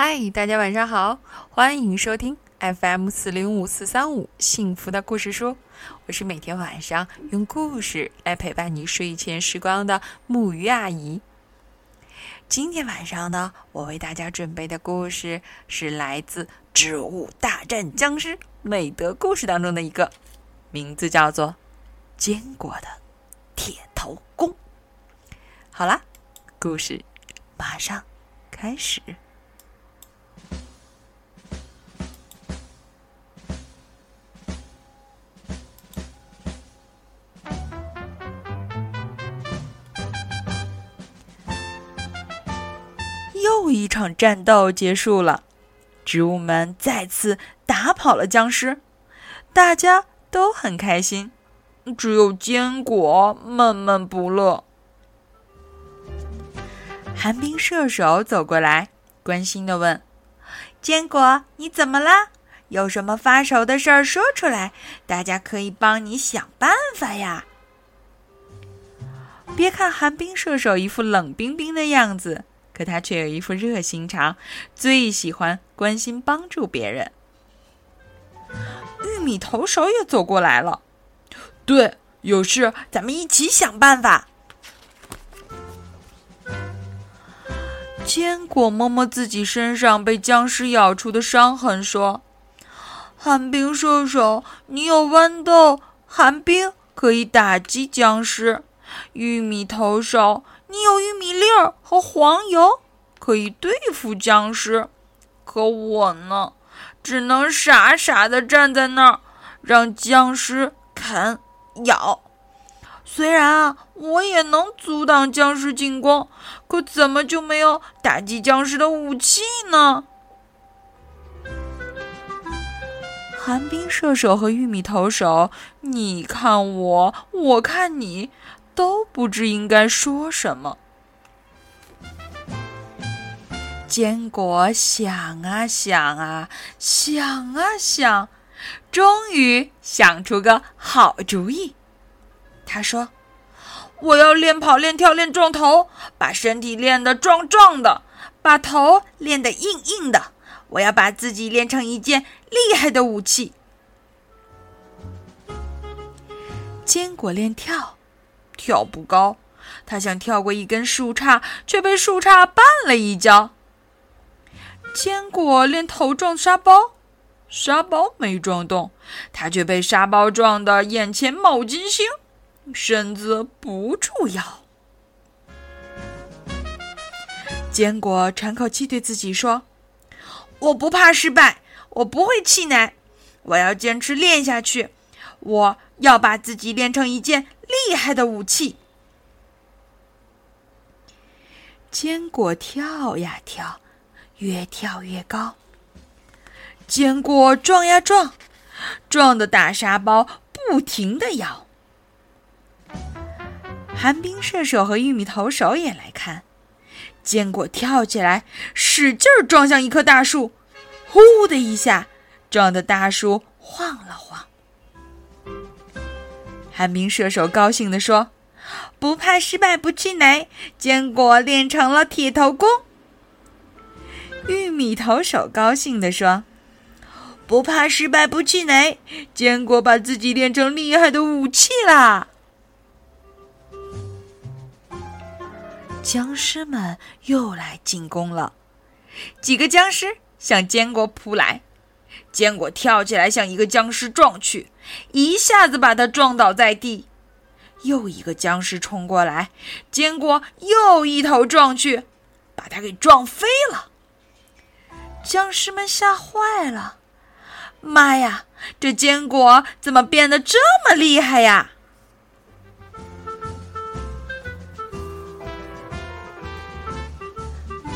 嗨，大家晚上好，欢迎收听 FM 四零五四三五幸福的故事书。我是每天晚上用故事来陪伴你睡前时光的木鱼阿姨。今天晚上呢，我为大家准备的故事是来自《植物大战僵尸美德故事》当中的一个，名字叫做《坚果的铁头功》。好啦，故事马上开始。又一场战斗结束了，植物们再次打跑了僵尸，大家都很开心，只有坚果闷闷不乐。寒冰射手走过来，关心的问：“坚果，你怎么了？有什么发愁的事儿说出来，大家可以帮你想办法呀。”别看寒冰射手一副冷冰冰的样子。可他却有一副热心肠，最喜欢关心帮助别人。玉米投手也走过来了，对，有事咱们一起想办法。坚果摸摸自己身上被僵尸咬出的伤痕，说：“寒冰射手，你有豌豆、寒冰可以打击僵尸；玉米投手。”你有玉米粒儿和黄油，可以对付僵尸。可我呢，只能傻傻的站在那儿，让僵尸啃咬。虽然啊，我也能阻挡僵尸进攻，可怎么就没有打击僵尸的武器呢？寒冰射手和玉米投手，你看我，我看你。都不知应该说什么。坚果想啊想啊想啊想，终于想出个好主意。他说：“我要练跑、练跳、练撞头，把身体练得壮壮的，把头练得硬硬的。我要把自己练成一件厉害的武器。”坚果练跳。跳不高，他想跳过一根树杈，却被树杈绊了一跤。坚果连头撞沙包，沙包没撞动，他却被沙包撞得眼前冒金星，身子不住摇。坚果喘口气，对自己说：“我不怕失败，我不会气馁，我要坚持练下去，我要把自己练成一件。”厉害的武器！坚果跳呀跳，越跳越高。坚果撞呀撞，撞的大沙包不停的摇。寒冰射手和玉米投手也来看。坚果跳起来，使劲撞向一棵大树，呼的一下，撞的大树晃了晃。寒冰射手高兴地说：“不怕失败，不气馁，坚果练成了铁头功。”玉米投手高兴地说：“不怕失败，不气馁，坚果把自己练成厉害的武器啦！”僵尸们又来进攻了，几个僵尸向坚果扑来。坚果跳起来向一个僵尸撞去，一下子把他撞倒在地。又一个僵尸冲过来，坚果又一头撞去，把他给撞飞了。僵尸们吓坏了，妈呀，这坚果怎么变得这么厉害呀？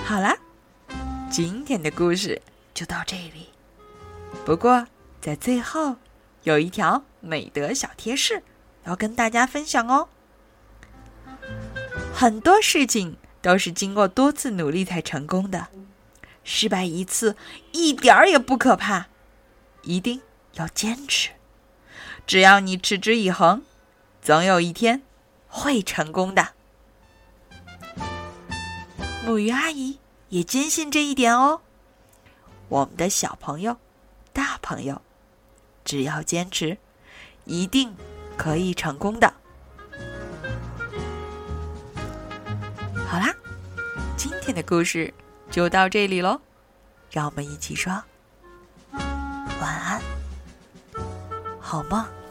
好了，今天的故事就到这里。不过，在最后，有一条美德小贴士要跟大家分享哦。很多事情都是经过多次努力才成功的，失败一次一点儿也不可怕，一定要坚持。只要你持之以恒，总有一天会成功的。木鱼阿姨也坚信这一点哦。我们的小朋友、大朋友，只要坚持，一定可以成功的。好啦，今天的故事就到这里喽，让我们一起说晚安，好梦。